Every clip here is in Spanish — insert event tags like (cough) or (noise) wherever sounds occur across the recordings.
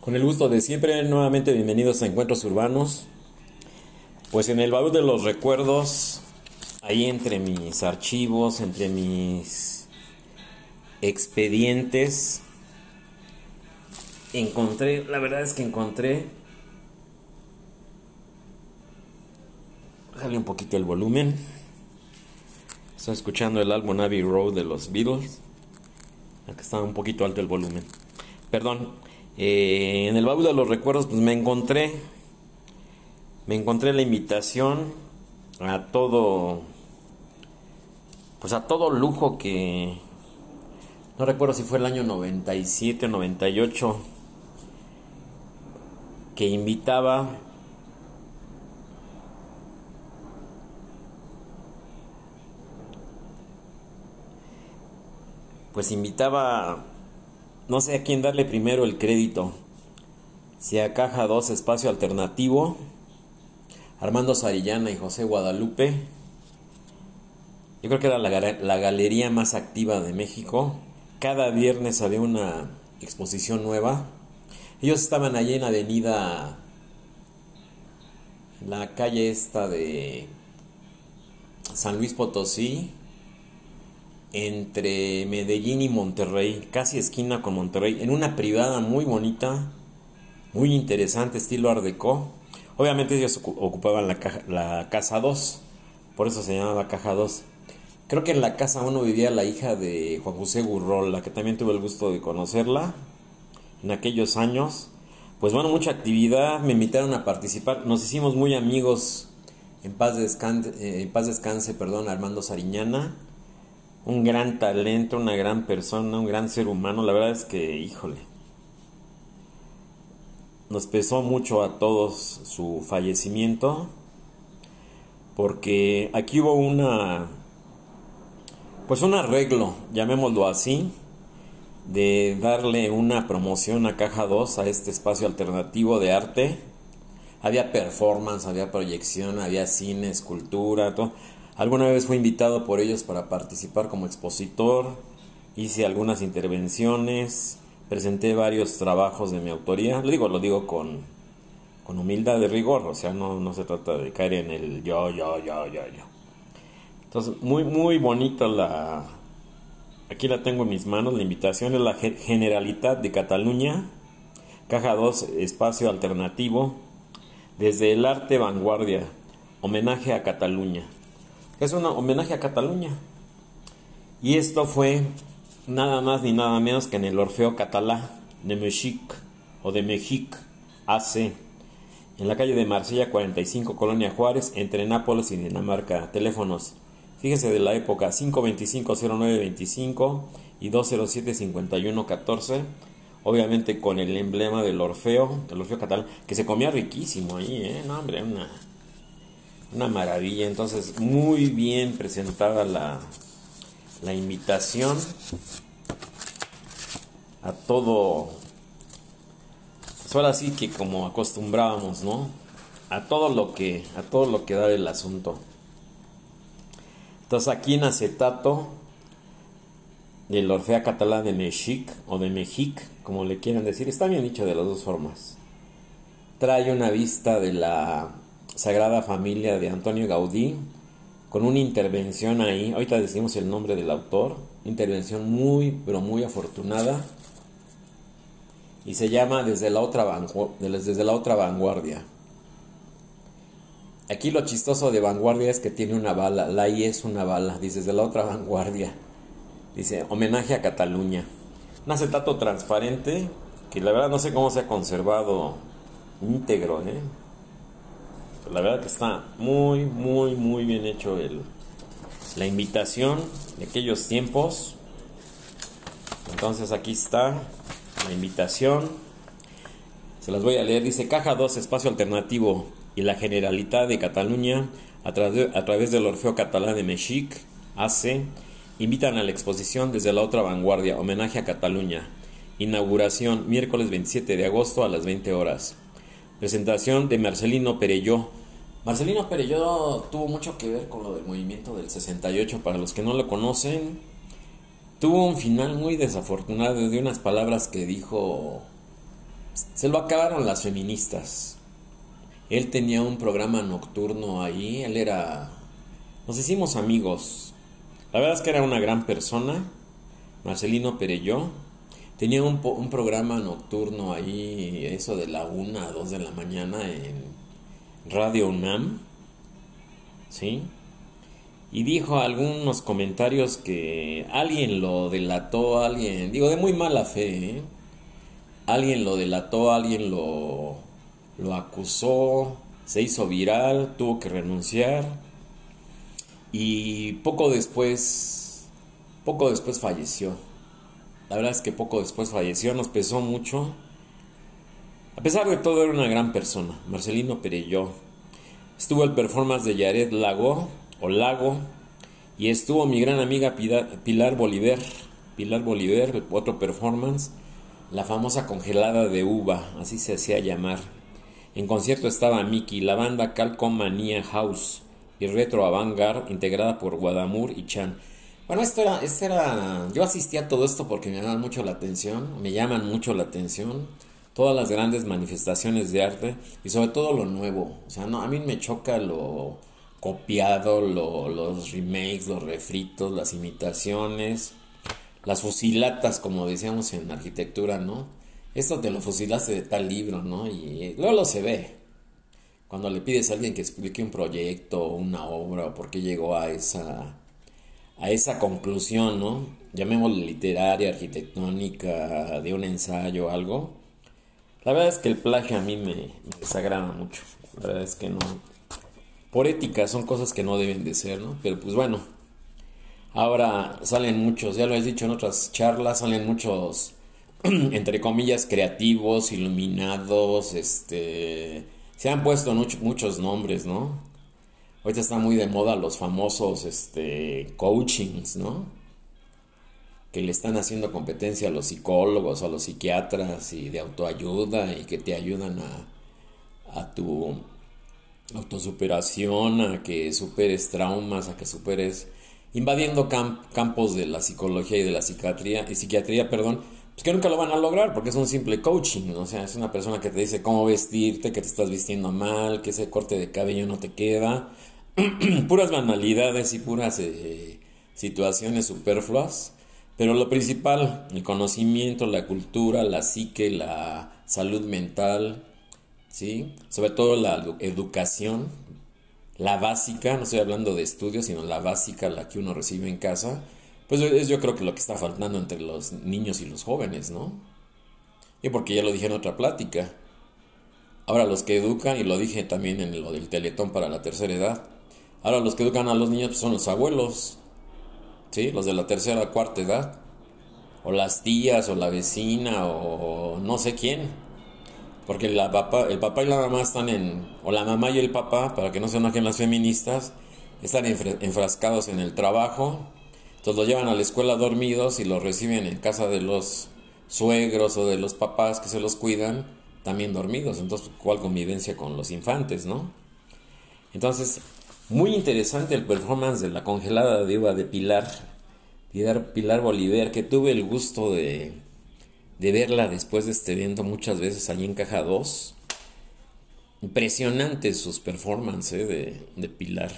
Con el gusto de siempre, nuevamente bienvenidos a Encuentros Urbanos. Pues en el baúl de los recuerdos, ahí entre mis archivos, entre mis expedientes, encontré, la verdad es que encontré, Déjale un poquito el volumen. Estoy escuchando el álbum Abbey Road de los Beatles. Acá está un poquito alto el volumen. Perdón. Eh, en el baúl de los recuerdos, pues me encontré. Me encontré la invitación a todo. Pues a todo lujo que. No recuerdo si fue el año 97 o 98. Que invitaba pues invitaba, no sé a quién darle primero el crédito, si a Caja 2 Espacio Alternativo, Armando Sarillana y José Guadalupe, yo creo que era la, galería más activa de México, cada viernes había una exposición nueva, ellos estaban allí en avenida, en la calle esta de San Luis Potosí, entre Medellín y Monterrey, casi esquina con Monterrey, en una privada muy bonita, muy interesante, estilo Art Deco. Obviamente ellos ocupaban la, la casa 2, por eso se llamaba caja 2. Creo que en la casa 1 vivía la hija de Juan José Gurrola, que también tuve el gusto de conocerla en aquellos años. Pues bueno, mucha actividad, me invitaron a participar, nos hicimos muy amigos en paz descanse, eh, en paz descanse perdón, Armando Sariñana un gran talento, una gran persona, un gran ser humano. La verdad es que, híjole, nos pesó mucho a todos su fallecimiento, porque aquí hubo una, pues un arreglo, llamémoslo así, de darle una promoción a Caja 2 a este espacio alternativo de arte. Había performance, había proyección, había cine, escultura, todo. Alguna vez fui invitado por ellos para participar como expositor, hice algunas intervenciones, presenté varios trabajos de mi autoría. Lo digo, lo digo con, con humildad de rigor, o sea, no, no se trata de caer en el yo, yo, yo, yo, yo. Entonces, muy, muy bonita la... Aquí la tengo en mis manos, la invitación es la Generalitat de Cataluña, Caja 2, Espacio Alternativo, desde el arte vanguardia, homenaje a Cataluña es un homenaje a Cataluña. Y esto fue nada más ni nada menos que en el Orfeo Catalá de Mexic o de Mexic AC, en la calle de Marsella 45, Colonia Juárez, entre Nápoles y Dinamarca. Teléfonos, fíjese de la época 525-0925 y 207-5114. Obviamente con el emblema del Orfeo, del Orfeo Catalán, que se comía riquísimo ahí, ¿eh? No, hombre, una una maravilla. Entonces, muy bien presentada la, la invitación a todo. Pues ahora sí que como acostumbrábamos, ¿no? A todo lo que, a todo lo que da el asunto. Entonces aquí en acetato del Orfea Catalán de Mexic o de Mexic, como le quieran decir, está bien dicho de las dos formas. Trae una vista de la Sagrada Familia de Antonio Gaudí, con una intervención ahí, ahorita decimos el nombre del autor, intervención muy, pero muy afortunada, y se llama Desde la otra, desde la otra vanguardia. Aquí lo chistoso de vanguardia es que tiene una bala, la I es una bala, dice desde la otra vanguardia. Dice, homenaje a Cataluña. Un acetato transparente que la verdad no sé cómo se ha conservado íntegro, ¿eh? La verdad que está muy, muy, muy bien hecho el, la invitación de aquellos tiempos. Entonces aquí está la invitación. Se las voy a leer. Dice Caja 2, Espacio Alternativo y la Generalitat de Cataluña a, a través del Orfeo Catalán de Mexic, AC, invitan a la exposición desde la otra vanguardia, homenaje a Cataluña. Inauguración miércoles 27 de agosto a las 20 horas. Presentación de Marcelino Perelló, Marcelino Perelló tuvo mucho que ver con lo del movimiento del 68. Para los que no lo conocen, tuvo un final muy desafortunado de unas palabras que dijo Se lo acabaron las feministas. Él tenía un programa nocturno ahí, él era... Nos hicimos amigos. La verdad es que era una gran persona, Marcelino Pereyó. Tenía un, un programa nocturno ahí, eso de la una a dos de la mañana en Radio UNAM. ¿Sí? y dijo algunos comentarios que alguien lo delató, alguien, digo, de muy mala fe, ¿eh? alguien lo delató, alguien lo, lo acusó, se hizo viral, tuvo que renunciar y poco después, poco después falleció. La verdad es que poco después falleció, nos pesó mucho. A pesar de todo era una gran persona, Marcelino Perelló. Estuvo el performance de Yared Lago, o Lago, y estuvo mi gran amiga Pilar Bolívar, Pilar Bolívar, otro performance, la famosa congelada de uva, así se hacía llamar. En concierto estaba Miki, la banda Calcomania House y Retro Avantgarde, integrada por Guadamur y Chan. Bueno, esto era, esto era, yo asistía a todo esto porque me llaman mucho la atención, me llaman mucho la atención todas las grandes manifestaciones de arte y sobre todo lo nuevo. O sea, no, a mí me choca lo, copiado, los remakes, los refritos, las imitaciones, las fusilatas, como decíamos en arquitectura, ¿no? Esto te lo fusilaste de tal libro, ¿no? Y luego lo se ve. Cuando le pides a alguien que explique un proyecto, una obra, o por qué llegó a esa, a esa conclusión, ¿no? Llamémosle literaria, arquitectónica, de un ensayo algo. La verdad es que el plagio a mí me, me desagrada mucho. La verdad es que no, por ética son cosas que no deben de ser, ¿no? Pero pues bueno, ahora salen muchos, ya lo he dicho en otras charlas, salen muchos, (clears throat) entre comillas, creativos, iluminados, este, se han puesto muchos nombres, ¿no? Ahorita está muy de moda los famosos, este, coachings, ¿no? Que le están haciendo competencia a los psicólogos, a los psiquiatras y de autoayuda y que te ayudan a, a tu autosuperación, a que superes traumas, a que superes invadiendo campos de la psicología y de la psiquiatría, y psiquiatría, perdón, pues que nunca lo van a lograr porque es un simple coaching, o sea, es una persona que te dice cómo vestirte, que te estás vistiendo mal, que ese corte de cabello no te queda, (clears throat) puras banalidades y puras eh, situaciones superfluas, pero lo principal, el conocimiento, la cultura, la psique, la salud mental, ¿sí? Sobre todo la educación, la básica, no estoy hablando de estudios, sino la básica, la que uno recibe en casa, pues es yo creo que lo que está faltando entre los niños y los jóvenes, ¿no? Y porque ya lo dije en otra plática. Ahora los que educan, y lo dije también en lo del teletón para la tercera edad, ahora los que educan a los niños pues, son los abuelos, ¿sí? Los de la tercera, cuarta edad, o las tías, o la vecina, o no sé quién. Porque papá, el papá y la mamá están en, o la mamá y el papá, para que no se enojen las feministas, están enfrascados en el trabajo, entonces los llevan a la escuela dormidos y los reciben en casa de los suegros o de los papás que se los cuidan, también dormidos. Entonces, ¿cuál convivencia con los infantes, no? Entonces, muy interesante el performance de la congelada diva de Pilar, Pilar, Pilar Bolívar, que tuve el gusto de, de verla después de este evento muchas veces allí en Caja 2. Impresionantes sus performances de, de, Pilar.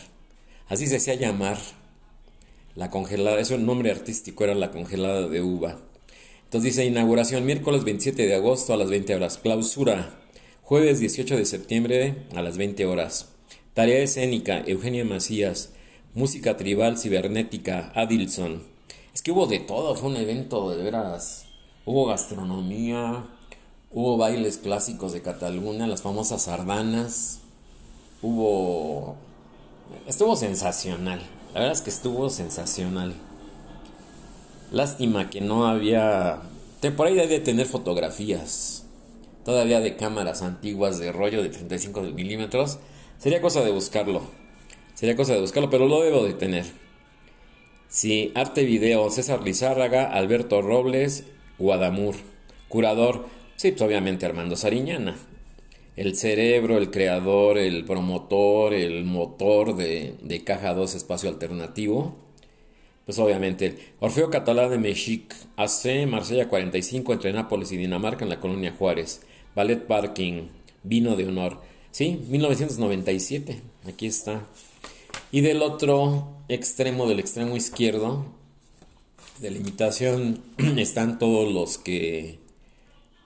Así se hacía llamar la congelada, eso el nombre artístico era la congelada de uva. Entonces dice inauguración miércoles 27 de agosto a las 20 horas. Clausura jueves 18 de septiembre a las 20 horas. Tarea escénica Eugenia Macías. Música tribal cibernética Adilson. Es que hubo de todo, fue un evento de veras Hubo gastronomía, hubo bailes clásicos de Cataluña, las famosas sardanas, hubo... Estuvo sensacional, la verdad es que estuvo sensacional. Lástima que no había... Por ahí debe tener fotografías, todavía de cámaras antiguas de rollo de 35 milímetros. Sería cosa de buscarlo, sería cosa de buscarlo, pero lo debo de tener. Sí, arte video, César Lizárraga, Alberto Robles, Guadamur. Curador, sí, pues obviamente Armando Sariñana. El cerebro, el creador, el promotor, el motor de, de Caja 2 Espacio Alternativo. Pues obviamente, Orfeo Catalá de Mexic, AC, Marsella 45, entre Nápoles y Dinamarca en la colonia Juárez. Ballet Parking, vino de honor. Sí, 1997, aquí está. Y del otro extremo, del extremo izquierdo de la invitación, (clears throat) están todos los que,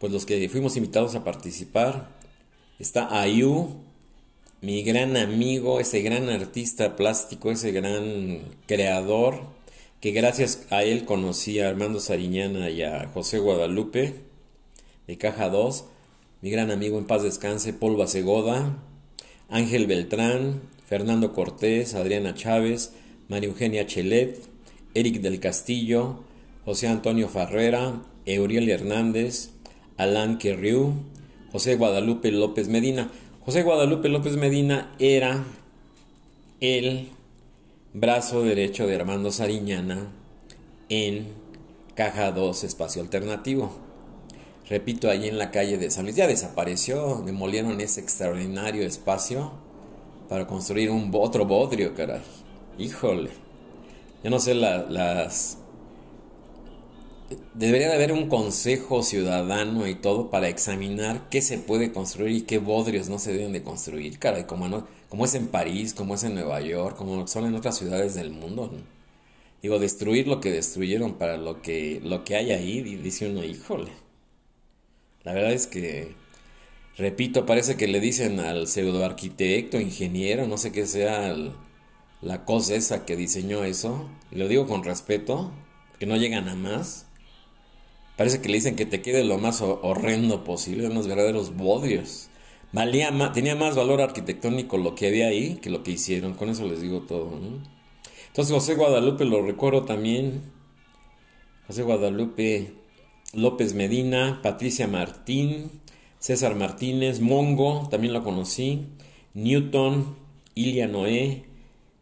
pues los que fuimos invitados a participar. Está Ayu, mi gran amigo, ese gran artista plástico, ese gran creador, que gracias a él conocí a Armando Sariñana y a José Guadalupe de Caja 2, mi gran amigo en paz descanse, Paul Basegoda, Ángel Beltrán, Fernando Cortés, Adriana Chávez, María Eugenia Chelet, Eric del Castillo, José Antonio Farrera, Euriel Hernández, Alain Querriu, José Guadalupe López Medina. José Guadalupe López Medina era el brazo derecho de Armando Sariñana en Caja 2 Espacio Alternativo. Repito, allí en la calle de San Luis. Ya desapareció, demolieron ese extraordinario espacio para construir un otro bodrio, caray. Híjole. Yo no sé las debería de haber un consejo ciudadano y todo para examinar qué se puede construir y qué bodrios no se deben de construir, caray, como, no, como es en París, como es en Nueva York, como son en otras ciudades del mundo. Digo, destruir lo que destruyeron para lo que, lo que hay ahí, dice uno, híjole. La verdad es que, repito, parece que le dicen al pseudo arquitecto, ingeniero, no sé qué sea la cosa esa que diseñó eso, y lo digo con respeto, que no llegan a más Parece que le dicen que te quede lo más horrendo posible, unos verdaderos bodrios. Tenía más valor arquitectónico lo que había ahí que lo que hicieron. Con eso les digo todo. Entonces José Guadalupe lo recuerdo también. José Guadalupe López Medina, Patricia Martín, César Martínez, Mongo, también lo conocí. Newton, Ilia Noé,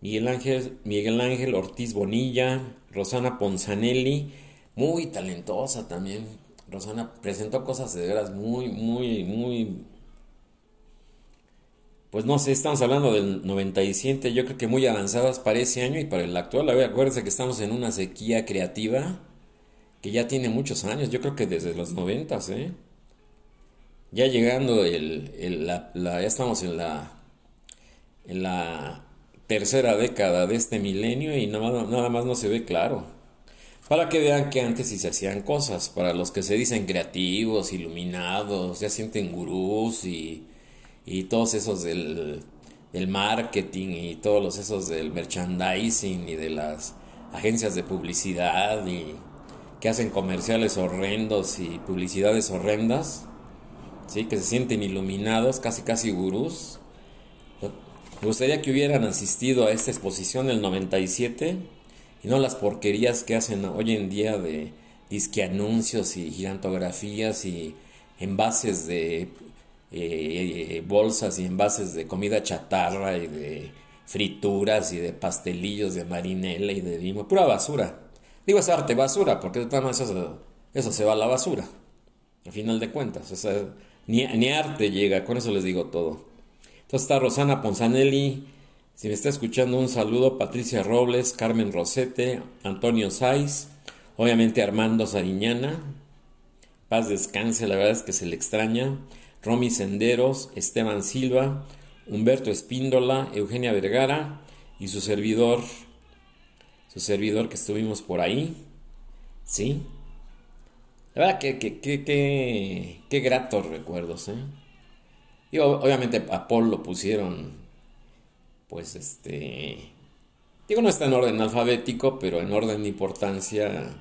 Miguel Ángel, Miguel Ángel Ortiz Bonilla, Rosana Ponzanelli muy talentosa también. Rosana presentó cosas de veras muy, muy, muy... Pues no sé, estamos hablando del 97, yo creo que muy avanzadas para ese año y para el actual. A acuérdense que estamos en una sequía creativa que ya tiene muchos años, yo creo que desde los 90, ¿eh? Ya llegando el, la, ya estamos en la, en la tercera década de este milenio y nada, nada más no se ve claro. Para que vean que antes sí se hacían cosas. Para los que se dicen creativos, iluminados, ya sienten gurús y, y todos esos del, del, marketing y todos los esos del merchandising y de las agencias de publicidad y que hacen comerciales horrendos y publicidades horrendas. ¿sí? Que se sienten iluminados, casi casi gurús. Me gustaría que hubieran asistido a esta exposición del 97 y no las porquerías que hacen hoy en día de disque anuncios y gigantografías y envases de eh, bolsas y envases de comida chatarra y de frituras y de pastelillos de marinela y de vino, pura basura. Digo, es arte basura, porque de todas eso, eso se va a la basura, al final de cuentas. Ni, ni arte llega, con eso les digo todo. Entonces está Rosana Ponzanelli, si me está escuchando, un saludo Patricia Robles, Carmen Rosete, Antonio Saiz, obviamente Armando Sariñana. Paz descanse, la verdad es que se le extraña. Romy Senderos, Esteban Silva, Humberto Espíndola, Eugenia Vergara y su servidor, su servidor que estuvimos por ahí. ¿Sí? La verdad que, que, que, que, gratos recuerdos, ¿eh? Y obviamente a Paul lo pusieron pues este, digo, no está en orden alfabético, pero en orden de importancia,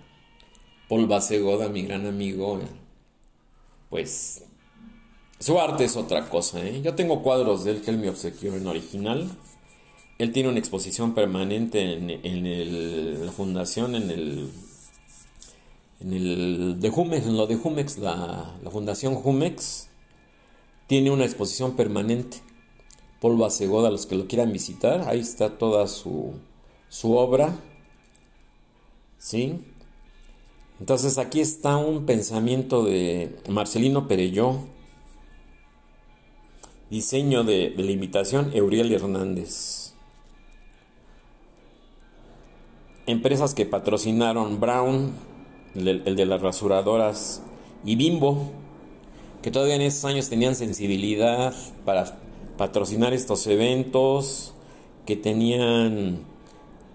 Paul Basegoda, mi gran amigo, pues su arte es otra cosa. ¿eh? Yo tengo cuadros de él que él me obsequió en original. Él tiene una exposición permanente en, en la fundación, en el en el de Jumex, en lo de Jumex, la, la fundación Jumex tiene una exposición permanente Polvo a los que lo quieran visitar, ahí está toda su, su obra. ¿Sí? Entonces aquí está un pensamiento de Marcelino Perelló, diseño de, la invitación Euriel Hernández. Empresas que patrocinaron Brown, el de las rasuradoras, y Bimbo que todavía en esos años tenían sensibilidad para patrocinar estos eventos, que tenían,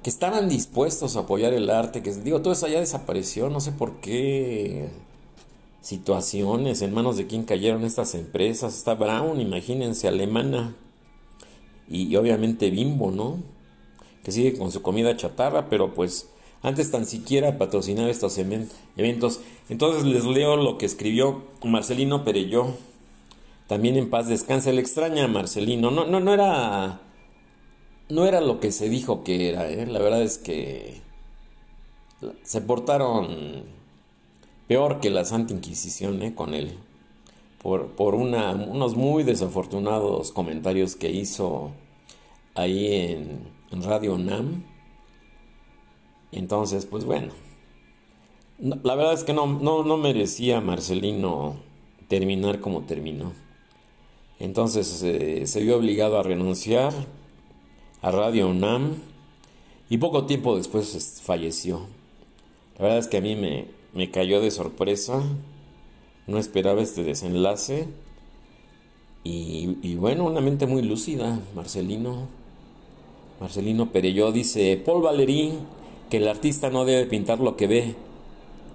que estaban dispuestos a apoyar el arte, que digo, todo eso ya desapareció, no sé por qué situaciones, en manos de quién cayeron estas empresas, está Brown, imagínense, alemana, y, obviamente Bimbo, ¿no? Que sigue con su comida chatarra, pero pues antes tan siquiera patrocinaba estos eventos. Entonces les leo lo que escribió Marcelino Perelló. También en paz descansa. Le extraña Marcelino. No, no, no era. No era lo que se dijo que era, ¿eh? La verdad es que. Se portaron peor que la Santa Inquisición, ¿eh? Con él. Por, por unos muy desafortunados comentarios que hizo ahí en, en Radio NAM entonces, pues bueno, la verdad es que no, no, merecía Marcelino terminar como terminó. Entonces eh, se vio obligado a renunciar a Radio UNAM y poco tiempo después falleció. La verdad es que a mí me, me cayó de sorpresa, no esperaba este desenlace y, y bueno, una mente muy lúcida, Marcelino. Marcelino Perelló dice, Paul Valéry que el artista no debe pintar lo que ve,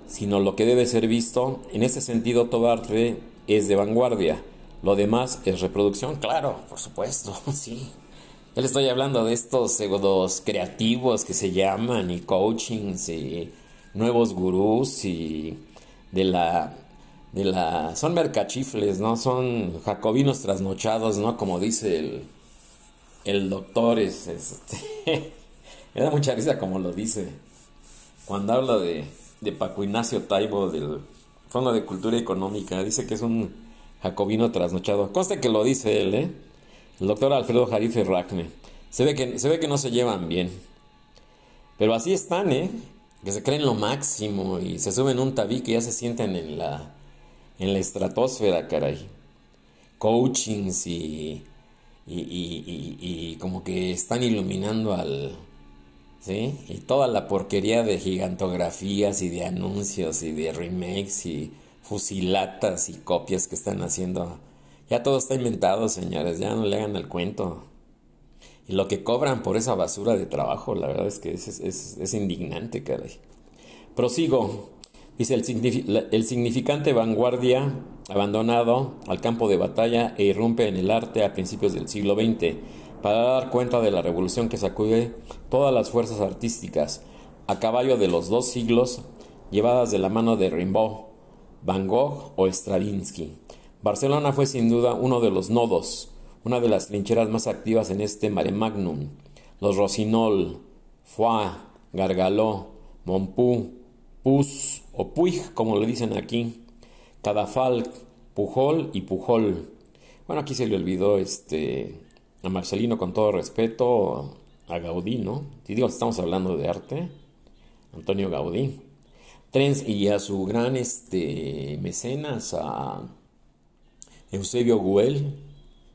sino lo que debe ser visto. En ese sentido, todo arte es de vanguardia. Lo demás es reproducción, claro, por supuesto, (laughs) sí. Yo le estoy hablando de estos pseudos creativos que se llaman y coachings y nuevos gurús y de la de la son mercachifles, ¿no? Son jacobinos trasnochados, ¿no? Como dice el el doctor es este (laughs) Me da mucha risa como lo dice. Cuando habla de, de Paco Ignacio Taibo del Fondo de Cultura Económica, dice que es un jacobino trasnochado. Conste que lo dice él, ¿eh? El doctor Alfredo Jarife Racme. Se ve, que, se ve que no se llevan bien. Pero así están, ¿eh? Que se creen lo máximo y se suben un tabique y ya se sienten en la, en la estratosfera, caray. Coachings y, y, y, y como que están iluminando al, ¿sí? Y toda la porquería de gigantografías y de anuncios y de remakes y fusilatas y copias que están haciendo. Ya todo está inventado, señores, ya no le hagan el cuento. Y lo que cobran por esa basura de trabajo, la verdad es que es, es, es indignante, caray. Prosigo. Dice el, significante vanguardia abandonado al campo de batalla e irrumpe en el arte a principios del siglo XX para dar cuenta de la revolución que sacude todas las fuerzas artísticas, a caballo de los dos siglos, llevadas de la mano de Rimbaud, Van Gogh o Stravinsky. Barcelona fue sin duda uno de los nodos, una de las trincheras más activas en este mare magnum. Los Rossignol, Foix, Gargaló, Montpou, Pus o Puig, como le dicen aquí, Cadafalc, Pujol y Pujol. Bueno, aquí se le olvidó este a Marcelino con todo respeto, a Gaudí, ¿no? Si digo, estamos hablando de arte, Antonio Gaudí. Trens y a su gran este, mecenas, a Eusebio Güell,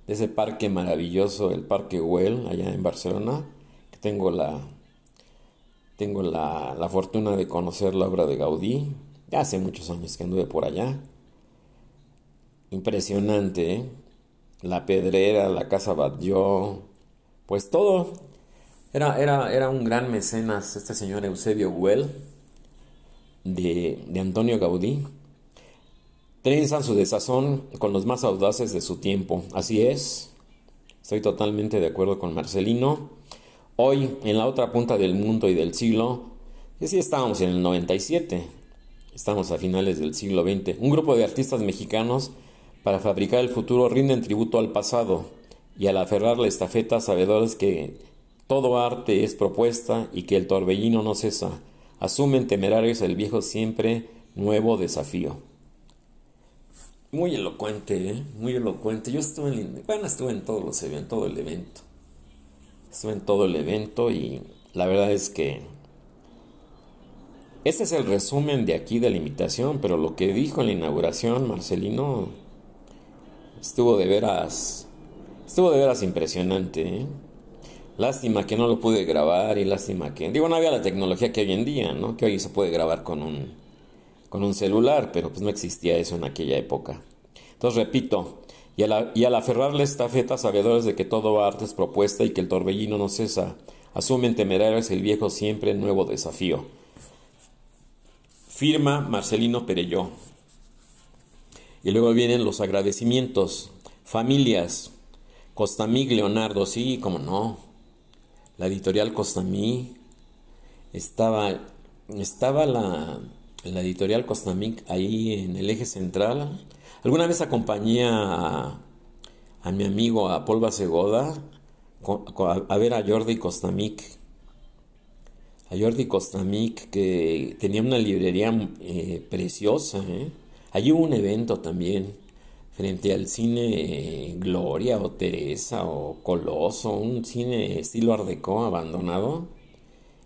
de ese parque maravilloso, el Parque Güell, allá en Barcelona, que tengo la, tengo la, la fortuna de conocer la obra de Gaudí. Ya hace muchos años que anduve por allá. Impresionante, ¿eh? la Pedrera, la Casa Batlló, pues todo. Era, era, era un gran mecenas este señor Eusebio Güell de, de Antonio Gaudí. Trenzan su desazón con los más audaces de su tiempo. Así es, estoy totalmente de acuerdo con Marcelino. Hoy, en la otra punta del mundo y del siglo, y sí estábamos en el 97, estamos a finales del siglo XX, un grupo de artistas mexicanos para fabricar el futuro rinden tributo al pasado y al aferrar la estafeta sabedores que todo arte es propuesta y que el torbellino no cesa. Asumen temerarios el viejo siempre nuevo desafío. Muy elocuente, ¿eh? muy elocuente. Yo estuve en, bueno, estuve en todos los eventos, todo el evento. Estuve en todo el evento y la verdad es que este es el resumen de aquí de la invitación, pero lo que dijo en la inauguración Marcelino Estuvo de veras. Estuvo de veras impresionante. ¿eh? Lástima que no lo pude grabar y lástima que. Digo, no había la tecnología que hoy en día, ¿no? Que hoy se puede grabar con un, con un celular, pero pues no existía eso en aquella época. Entonces repito, y al, y al aferrarle esta feta, sabedores de que todo arte es propuesta y que el torbellino no cesa, asumen temerarios el viejo siempre nuevo desafío. Firma Marcelino Perelló. Y luego vienen los agradecimientos. Familias. Costamig Leonardo, sí, como no. La editorial Costamig. Estaba, estaba la, la editorial Costamig ahí en el eje central. Alguna vez acompañé a, mi amigo a Paul a ver a Jordi Costamic. A Jordi Costamic que tenía una librería eh, preciosa. ¿eh? Allí hubo un evento también frente al cine Gloria o Teresa o Coloso, un cine estilo Art Deco abandonado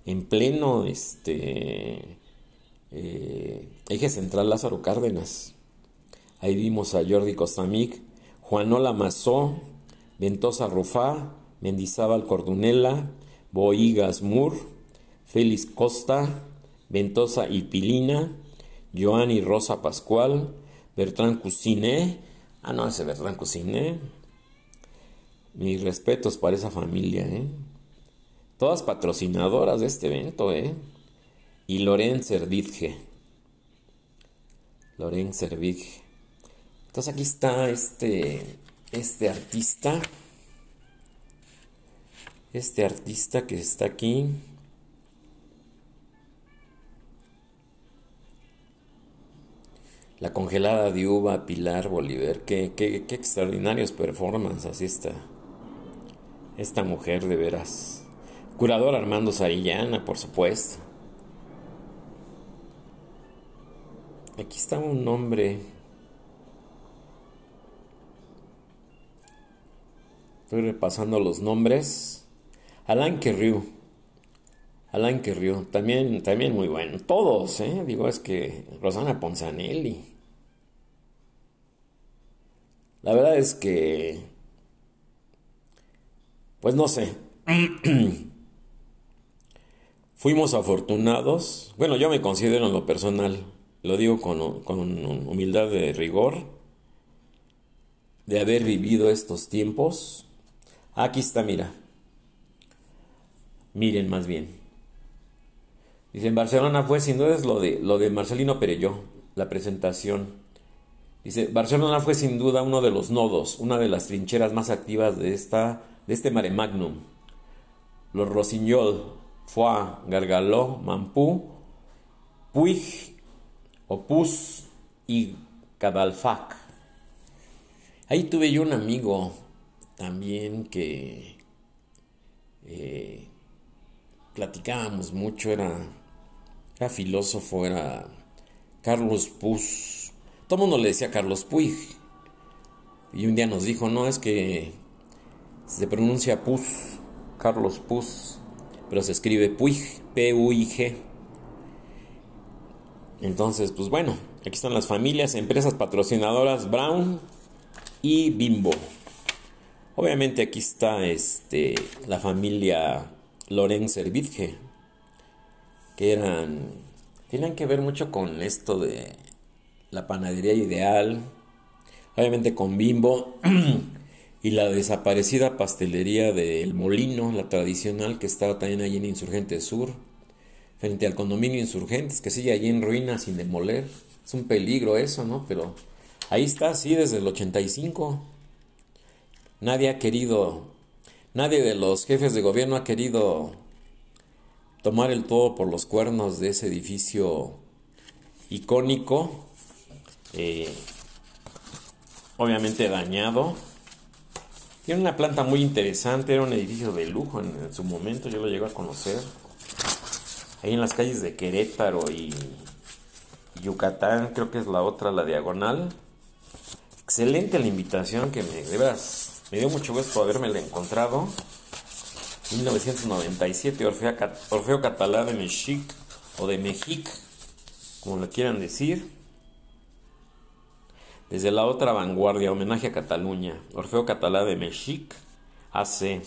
en pleno este eh, eje central Lázaro Cárdenas. Ahí vimos a Jordi Costamic, Juanola Mazó, Ventosa Rufá, Mendizábal Cordunela, Boigas Mur, Félix Costa, Ventosa y Pilina, Joan y Rosa Pascual, Bertrán Cusiné, ah no, ese Bertrán Cusiné, mis respetos para esa familia, ¿eh? Todas patrocinadoras de este evento, ¿eh? Y Loren Servidge. Loren Servidge. Entonces aquí está este, este artista este artista que está aquí. La congelada de uva Pilar Bolívar. Qué, qué, qué extraordinarios performances así está. Esta mujer de veras. Curador Armando Sarillana, por supuesto. Aquí está un nombre. Estoy repasando los nombres. Alain Querriu. Alain Querriu, también, también muy bueno. Todos, ¿eh? Digo, es que Rosana Ponzanelli. La verdad es que, pues no sé. (clears throat) Fuimos afortunados. Bueno, yo me considero en lo personal, lo digo con, con humildad de rigor, de haber vivido estos tiempos. Aquí está, mira. Miren más bien. Dice, en Barcelona fue sin duda lo de, lo de Marcelino Perelló, la presentación. Dice, Barcelona fue sin duda uno de los nodos, una de las trincheras más activas de, esta, de este mare magnum. Los Rosignol, Foix, Gargaló, Mampú, Puig, Opus y Cadalfac. Ahí tuve yo un amigo también que eh, platicábamos mucho, era, era filósofo, era Carlos Puz. Todo el mundo le decía Carlos Puig. Y un día nos dijo, no, es que se pronuncia Puz, Carlos Puz, pero se escribe Puig, P-U-I-G. Entonces, pues bueno, aquí están las familias, empresas patrocinadoras Brown y Bimbo. Obviamente aquí está este, la familia Lorenz Servitje, que eran, tienen que ver mucho con esto de la panadería ideal, obviamente con Bimbo (clears throat) y la desaparecida pastelería del Molino, la tradicional que estaba también allí en Insurgente Sur, frente al condominio Insurgentes, que sigue allí en ruinas sin demoler. Es un peligro eso, ¿no? Pero ahí está, sí, desde el 85. Nadie ha querido Nadie de los jefes de gobierno ha querido tomar el todo por los cuernos de ese edificio icónico, eh, obviamente dañado. Tiene una planta muy interesante, era un edificio de lujo en, su momento, yo lo llego a conocer. Ahí en las calles de Querétaro y Yucatán, creo que es la otra, la diagonal. Excelente la invitación que me, de me dio mucho gusto haberme encontrado. 1997, Orfeo, Catalá de Mexic o de Mexic, como lo quieran decir. Desde la otra vanguardia, homenaje a Cataluña. Orfeo Catalá de Mexic, AC.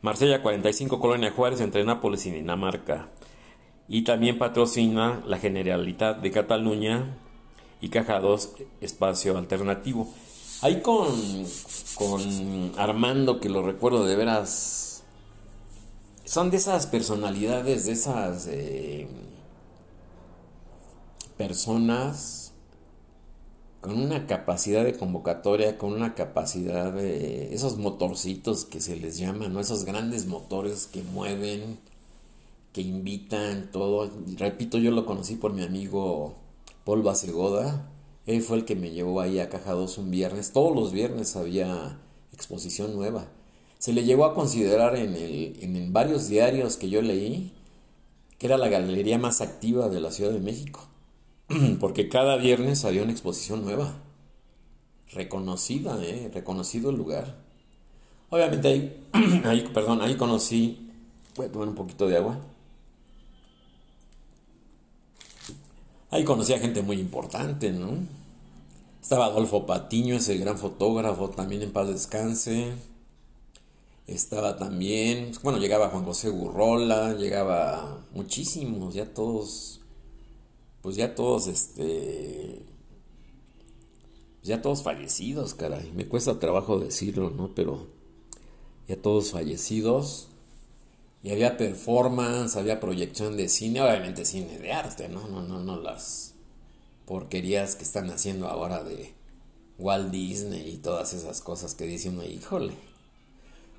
Marsella 45, Colonia Juárez, entre Nápoles y Dinamarca. Y también patrocina la Generalitat de Cataluña y caja 2 espacio alternativo. Ahí con, con Armando, que lo recuerdo de veras, son de esas personalidades, de esas eh, personas con una capacidad de convocatoria, con una capacidad de esos motorcitos que se les llaman, ¿no? esos grandes motores que mueven, que invitan, todo. Repito, yo lo conocí por mi amigo Paul Basegoda. Él fue el que me llevó ahí a Caja 2 un viernes. Todos los viernes había exposición nueva. Se le llegó a considerar en, el, en varios diarios que yo leí que era la galería más activa de la Ciudad de México. (clears throat) Porque cada viernes había una exposición nueva. Reconocida, ¿eh? Reconocido el lugar. Obviamente ahí, (clears throat) ahí, perdón, ahí conocí... Voy a tomar un poquito de agua. Ahí conocí a gente muy importante, ¿no? Estaba Adolfo Patiño, ese gran fotógrafo, también en paz descanse. Estaba también, bueno, llegaba Juan José Gurrola, llegaba muchísimos, ya todos, pues ya todos, este, ya todos fallecidos, caray. Me cuesta trabajo decirlo, ¿no? Pero ya todos fallecidos. Y había performance, había proyección de cine, obviamente cine de arte, ¿no? No, no, no las porquerías que están haciendo ahora de Walt Disney y todas esas cosas que dice uno, híjole.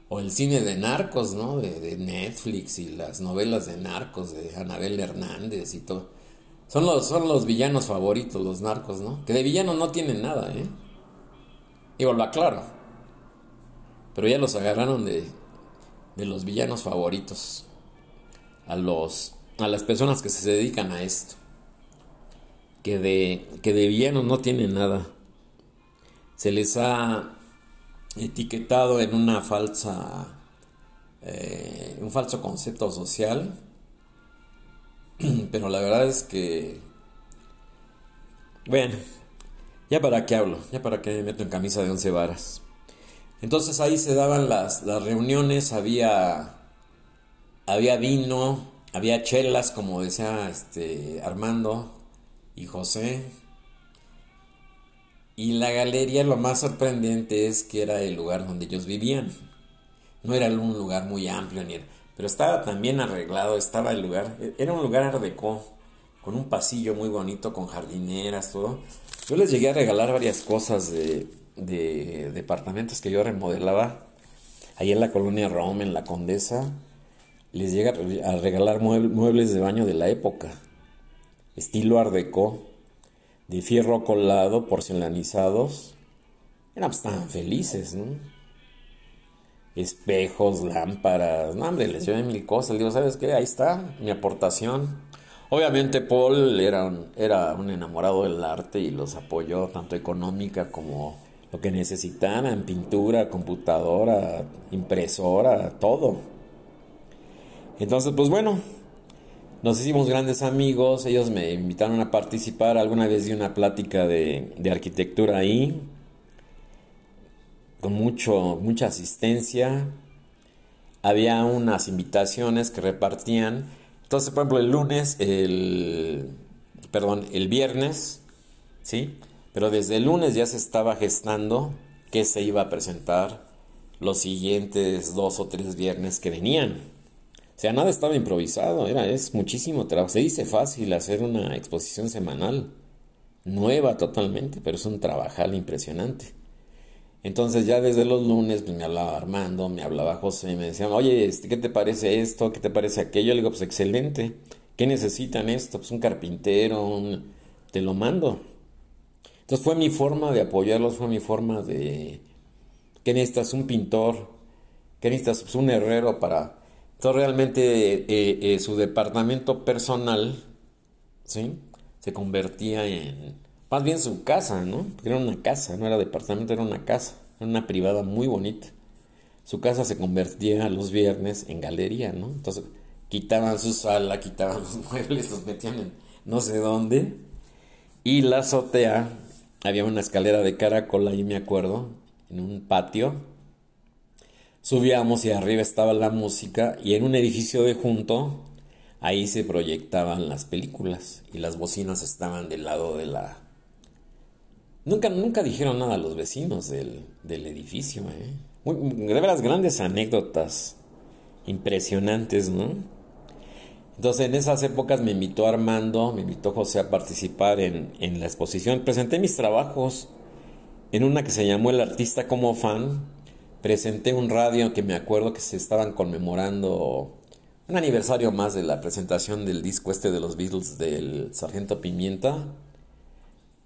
O el cine de narcos, ¿no? De, Netflix y las novelas de narcos de Anabel Hernández y todo. Son los, son los villanos favoritos, los narcos, ¿no? Que de villanos no tienen nada, ¿eh? Digo, lo aclaro. Pero ya los agarraron de, de los villanos favoritos a los a las personas que se dedican a esto que de que de villanos no tienen nada. Se les ha etiquetado en una falsa eh, un falso concepto social (clears throat) pero la verdad es que bueno ya para qué hablo ya para qué me meto en camisa de once varas. Entonces ahí se daban las, las reuniones, había, había vino, había chelas, como decía este, Armando y José. Y la galería lo más sorprendente es que era el lugar donde ellos vivían. No era un lugar muy amplio, ni pero estaba también arreglado, estaba el lugar, era un lugar ardecó, con un pasillo muy bonito, con jardineras, todo. Yo les llegué a regalar varias cosas de, de departamentos que yo remodelaba, ahí en la colonia Rome, en la Condesa, les llega a regalar muebles de baño de la época, estilo Art de fierro colado, porcelanizados. Eran pues, tan felices, ¿no? Espejos, lámparas, no, hombre, les llevé mil cosas. Digo, ¿sabes qué? Ahí está mi aportación. Obviamente Paul era era un enamorado del arte y los apoyó tanto económica como lo que necesitaran, pintura, computadora, impresora, todo. Entonces, pues bueno, nos hicimos grandes amigos, ellos me invitaron a participar, alguna vez di una plática de, de arquitectura ahí, con mucho, mucha asistencia, había unas invitaciones que repartían, entonces por ejemplo el lunes, el, perdón, el viernes, ¿sí? Pero desde el lunes ya se estaba gestando que se iba a presentar los siguientes dos o tres viernes que venían. Sea, nada estaba improvisado, era, es muchísimo trabajo. Se dice fácil hacer una exposición semanal, nueva totalmente, pero es un trabajal impresionante. Entonces ya desde los lunes pues, me hablaba Armando, me hablaba José, y me decían, oye, este, ¿qué te parece esto? ¿Qué te parece aquello? Le digo, pues excelente. ¿Qué necesitan esto? Pues un carpintero, un... te lo mando. Entonces fue mi forma de apoyarlos, fue mi forma de... ¿Qué necesitas? Un pintor. ¿Qué necesitas? Pues un herrero para... Entonces realmente eh, eh, su departamento personal, ¿sí? Se convertía en... Más bien su casa, ¿no? Era una casa, no era departamento, era una casa. Era una privada muy bonita. Su casa se convertía los viernes en galería, ¿no? Entonces quitaban su sala, quitaban (laughs) los muebles, los metían en no sé dónde. Y la azotea había una escalera de caracol ahí me acuerdo, en un patio. Subíamos y arriba estaba la música y en un edificio de junto ahí se proyectaban las películas y las bocinas estaban del lado de la Nunca, nunca dijeron nada a los vecinos del, del edificio, ¿eh? de veras grandes anécdotas impresionantes, ¿no? Entonces en esas épocas me invitó Armando, me invitó José a participar en, en la exposición. Presenté mis trabajos en una que se llamó El artista como fan. Presenté un radio que me acuerdo que se estaban conmemorando un aniversario más de la presentación del disco este de los Beatles del Sargento Pimienta.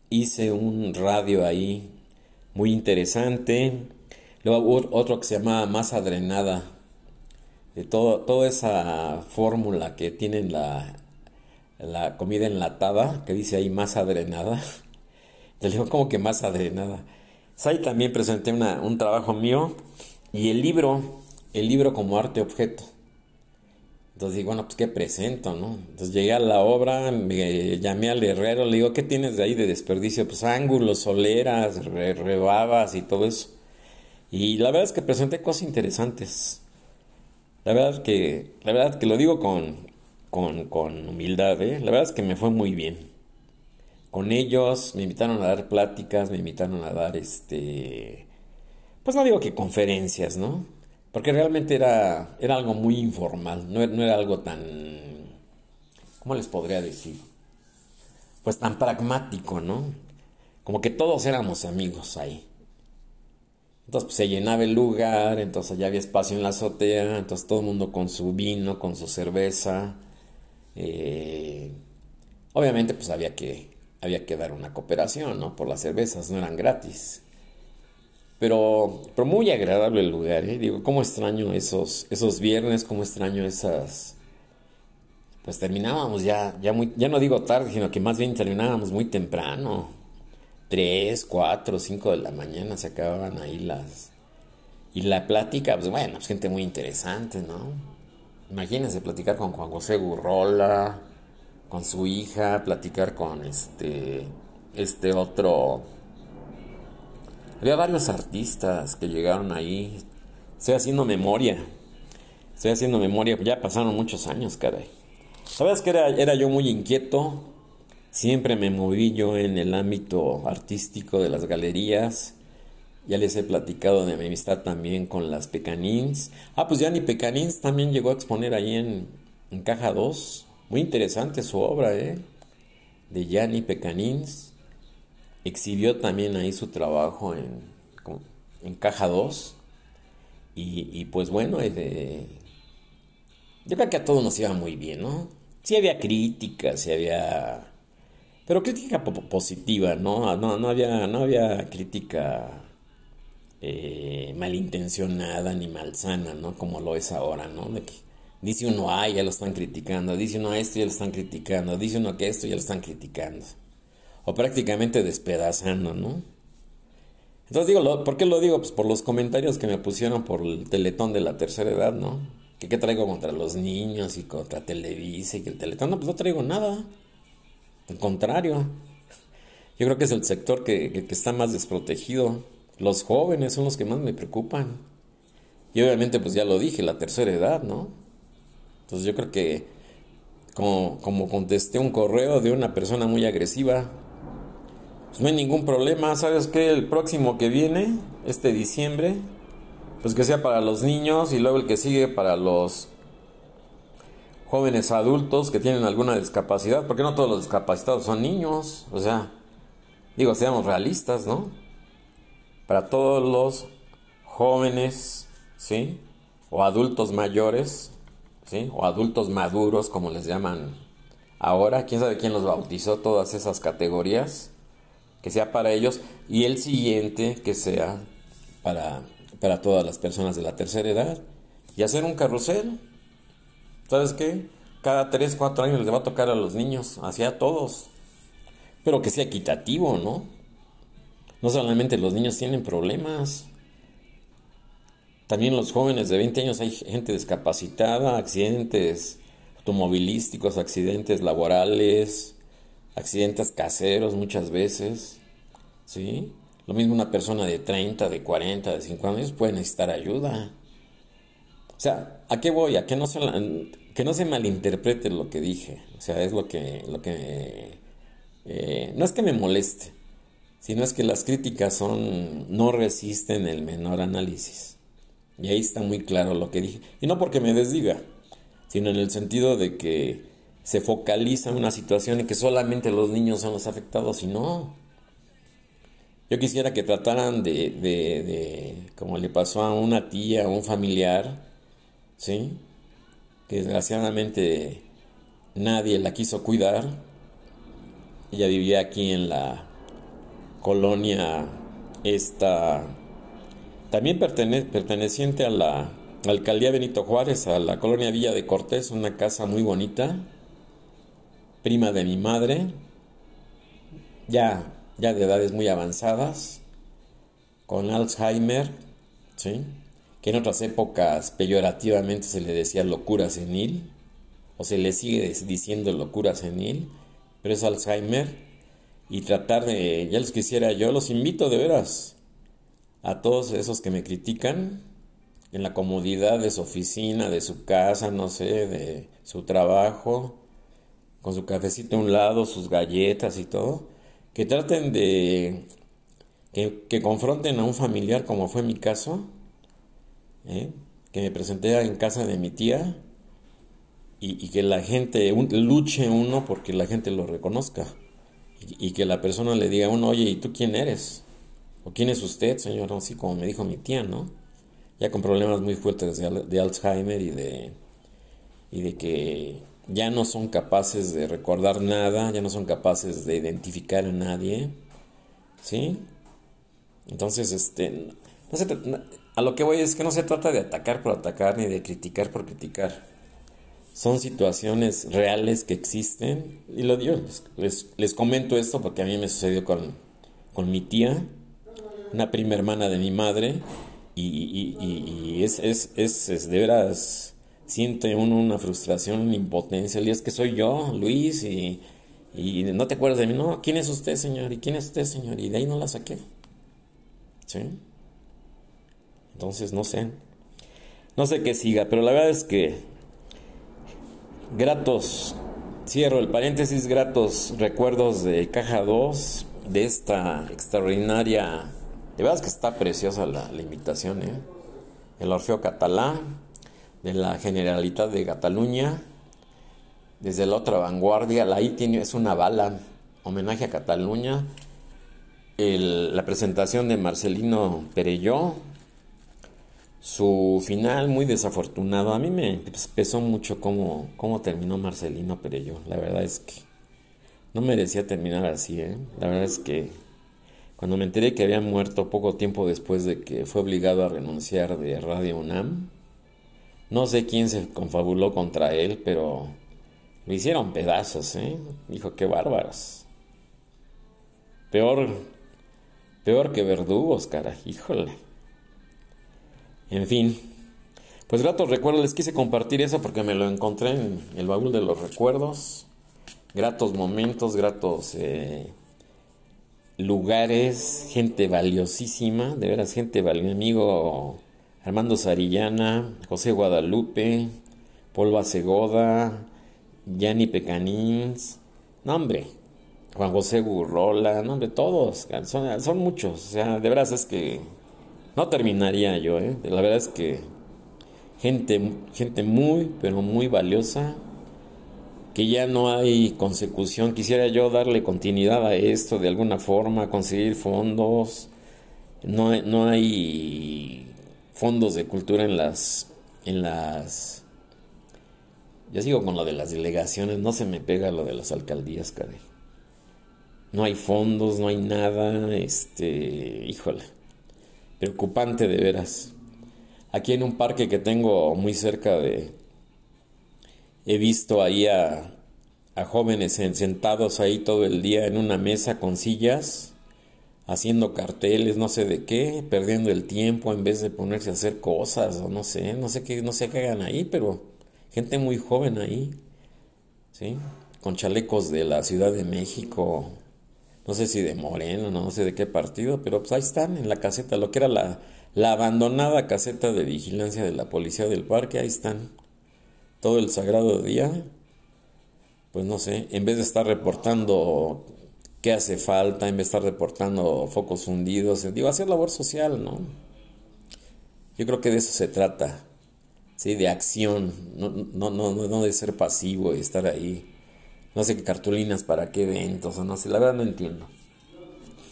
Hice un radio ahí muy interesante. Luego otro que se llamaba Masa Drenada. De todo, toda esa fórmula que tienen la, la comida enlatada, que dice ahí masa drenada. (laughs) Te digo, como que masa drenada? Ahí también presenté un trabajo mío y el libro, el libro como arte objeto. Entonces digo, bueno, pues qué presento, ¿no? Entonces llegué a la obra, me llamé al herrero, le digo, ¿qué tienes de ahí de desperdicio? Pues ángulos, soleras, rebabas y todo eso. Y la verdad es que presenté cosas interesantes. La verdad que, la verdad que lo digo con, con, con humildad, ¿eh? La verdad es que me fue muy bien. Con ellos me invitaron a dar pláticas, me invitaron a dar este, pues no digo que conferencias, ¿no? Porque realmente era, era algo muy informal, no, era algo tan, ¿cómo les podría decir? Pues tan pragmático, ¿no? Como que todos éramos amigos ahí. Entonces pues, se llenaba el lugar, entonces ya había espacio en la azotea, entonces todo el mundo con su vino, con su cerveza. Eh, obviamente pues había que, había que dar una cooperación, ¿no? Por las cervezas, no eran gratis. Pero, pero muy agradable el lugar, ¿eh? Digo, cómo extraño esos, esos viernes, cómo extraño esas... Pues terminábamos ya, ya, muy, ya no digo tarde, sino que más bien terminábamos muy temprano. 3, 4, 5 de la mañana se acababan ahí las... Y la plática, pues bueno, pues gente muy interesante, ¿no? Imagínense platicar con Juan José Gurrola, con su hija, platicar con este, este otro había varios artistas que llegaron ahí. Estoy haciendo memoria. Estoy haciendo memoria. Ya pasaron muchos años, caray. Sabes que era, era yo muy inquieto. Siempre me moví yo en el ámbito artístico de las galerías. Ya les he platicado de mi amistad también con las Pecanins. Ah, pues Yanni Pecanins también llegó a exponer ahí en, en Caja 2. Muy interesante su obra, ¿eh? De Yanni Pecanins exhibió también ahí su trabajo en, en Caja 2. Y, pues bueno, yo creo que a todos nos iba muy bien, ¿no? Sí había críticas, sí había... Pero crítica positiva, ¿no? No, no, había, no había crítica eh, malintencionada ni malsana, ¿no? Como lo es ahora, ¿no? Dice uno A, ya lo están criticando, dice uno esto, ya lo están criticando, dice uno que esto, ya lo están criticando o prácticamente despedazando, ¿no? Entonces digo, ¿por qué lo digo? Pues por los comentarios que me pusieron por el teletón de la tercera edad, ¿no? ¿Qué, traigo contra los niños y contra Televisa y el teletón? No, pues no traigo nada. Al contrario. Yo creo que es el sector que está más desprotegido. Los jóvenes son los que más me preocupan. Y obviamente, pues ya lo dije, la tercera edad, ¿no? Entonces yo creo que como, como contesté un correo de una persona muy agresiva, pues no hay ningún problema. ¿Sabes qué? El próximo que viene, este diciembre, pues que sea para los niños y luego el que sigue para los jóvenes adultos que tienen alguna discapacidad, porque no todos los discapacitados son niños, o sea, digo, seamos realistas, ¿no? Para todos los jóvenes, ¿sí? O adultos mayores, ¿sí? O adultos maduros, como les llaman ahora, quién sabe quién los bautizó todas esas categorías que sea para ellos, y el siguiente que sea para, para todas las personas de la tercera edad, y hacer un carrusel. ¿Sabes qué? Cada 3, 4 años les va a tocar a los niños, hacia a todos. Pero que sea equitativo, ¿no? No solamente los niños tienen problemas. También los jóvenes de 20 años hay gente discapacitada, accidentes automovilísticos, accidentes laborales, accidentes caseros muchas veces, ¿sí? Lo mismo una persona de 30, de 40, de 50 años puede necesitar ayuda. O sea, ¿a qué voy? A que no se, que no se malinterprete lo que dije. O sea, es lo que... Lo que eh, no es que me moleste, sino es que las críticas son no resisten el menor análisis. Y ahí está muy claro lo que dije. Y no porque me desdiga, sino en el sentido de que se focaliza una situación en que solamente los niños son los afectados y no. Yo quisiera que trataran de, de, de como le pasó a una tía, a un familiar, ¿sí? Que desgraciadamente nadie la quiso cuidar. Ella vivía aquí en la colonia esta, también perteneciente a la alcaldía Benito Juárez, a la colonia Villa de Cortés, una casa muy bonita, prima de mi madre, ya, ya de edades muy avanzadas, con Alzheimer, ¿sí? que en otras épocas peyorativamente se le decía locura senil, o se le sigue diciendo locura senil, pero es Alzheimer y tratar de, ya los quisiera, yo los invito de veras a todos esos que me critican en la comodidad de su oficina, de su casa, no sé, de su trabajo, con su cafecito a un lado, sus galletas y todo, que traten de, que, confronten a un familiar como fue mi caso, ¿eh? que me presenté en casa de mi tía y, y que la gente, luche uno porque la gente lo reconozca y, que la persona le diga a uno, oye, ¿y tú quién eres? ¿O quién es usted, señor? Así como me dijo mi tía, ¿no? Ya con problemas muy fuertes de, Alzheimer y de, y de que ya no son capaces de recordar nada, ya no son capaces de identificar a nadie, ¿sí? Entonces, este, a lo que voy es que no se trata de atacar por atacar ni de criticar por criticar son situaciones reales que existen. Y lo digo, les, les, comento esto porque a mí me sucedió con, con mi tía, una prima hermana de mi madre, y, es, es, es, de veras, siente uno una frustración, una impotencia. Y es que soy yo, Luis, y, y no te acuerdas de mí. No, ¿quién es usted, señor? ¿Y quién es usted, señor? Y de ahí no la saqué. ¿Sí? Entonces, no sé. No sé qué siga, pero la verdad es que gratos, cierro el paréntesis, gratos recuerdos de Caja 2, de esta extraordinaria, de verdad que está preciosa la, invitación, ¿eh? el Orfeo Catalá, de la Generalitat de Cataluña, desde la otra vanguardia, la tiene, es una bala, homenaje a Cataluña, la presentación de Marcelino Perelló, su final muy desafortunado. A mí me pesó mucho cómo, cómo terminó Marcelino Perello. La verdad es que no merecía terminar así. ¿eh? La verdad es que cuando me enteré que había muerto poco tiempo después de que fue obligado a renunciar de Radio UNAM, no sé quién se confabuló contra él, pero lo hicieron pedazos. ¿eh? Dijo, qué bárbaros. Peor, peor que verdugos, cara. Híjole. En fin, pues gratos recuerdos, les quise compartir eso porque me lo encontré en el baúl de los recuerdos. Gratos momentos, gratos eh, lugares, gente valiosísima, de veras gente valiosa. Mi amigo Armando Sarillana, José Guadalupe, Polva Segoda, Yanni Pecanins, no hombre, Juan José Gurrola, no hombre, todos, son, son muchos, o sea, de veras es que no terminaría yo, ¿eh? La verdad es que gente, gente muy, pero muy valiosa, que ya no hay consecución. Quisiera yo darle continuidad a esto de alguna forma, conseguir fondos. No, hay, no hay fondos de cultura en las, en las... Ya sigo con lo de las delegaciones, no se me pega lo de las alcaldías, caray. No hay fondos, no hay nada, este, híjole preocupante de veras. Aquí en un parque que tengo muy cerca de... He visto ahí a, a jóvenes sentados ahí todo el día en una mesa con sillas, haciendo carteles, no sé de qué, perdiendo el tiempo en vez de ponerse a hacer cosas o no sé, no sé qué, no sé qué hagan ahí, pero gente muy joven ahí, ¿sí? Con chalecos de la Ciudad de México, no sé si de Moreno, no sé de qué partido, pero pues ahí están en la caseta, lo que era la, la abandonada caseta de vigilancia de la policía del parque, ahí están. Todo el sagrado día, pues no sé, en vez de estar reportando qué hace falta en vez de estar reportando focos hundidos. Digo, hacer labor social, ¿no? Yo creo que de eso se trata, ¿sí? De acción, no, no, no, no de ser pasivo y estar ahí. No sé qué cartulinas para qué eventos, o no sé, la verdad no entiendo.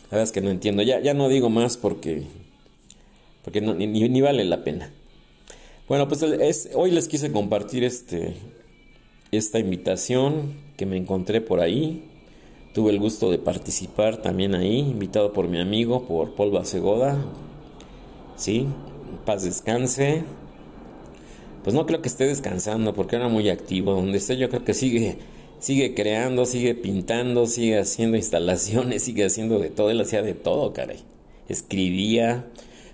La verdad es que no entiendo. Ya, ya no digo más porque, porque no, ni, ni, vale la pena. Bueno, pues es, hoy les quise compartir este, esta invitación que me encontré por ahí. Tuve el gusto de participar también ahí, invitado por mi amigo, por Paul Basegoda. Sí, paz descanse. Pues no creo que esté descansando porque era muy activo. Donde esté yo creo que sigue, sigue creando, sigue pintando, sigue haciendo instalaciones, (laughs) sigue haciendo de todo. Él hacía de todo, caray. Escribía.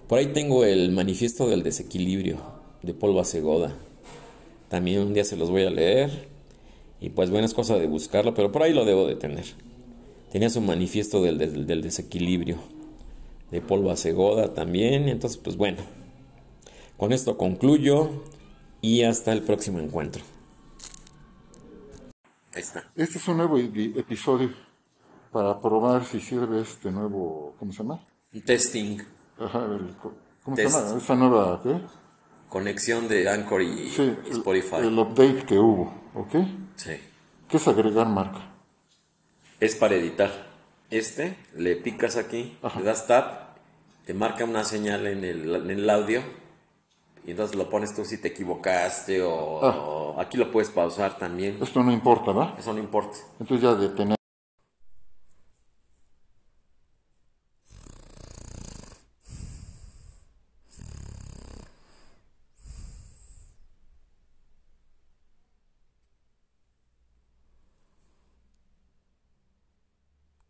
Por ahí tengo el manifiesto del desequilibrio de Paul Basegoda. También un día se los voy a leer. Y pues bueno, es cosa de buscarlo, pero por ahí lo debo de tener. Tenía su manifiesto del, del, del desequilibrio de Paul Basegoda también. Entonces, pues bueno, con esto concluyo y hasta el próximo encuentro. Ahí está. Este es un nuevo episodio para probar si sirve este nuevo, ¿cómo se llama? Testing. Ajá, ¿cómo se llama? Esa nueva, ¿qué? Conexión de Anchor y Spotify. El, update que hubo, ¿ok? Sí. ¿Qué es agregar marca? Es para editar. Este, le picas aquí, le das tap, te marca una señal en el, en el audio y entonces lo pones tú si te equivocaste o, ah. aquí lo puedes pausar también. Esto no importa, ¿va? Eso no importa. Entonces ya detener.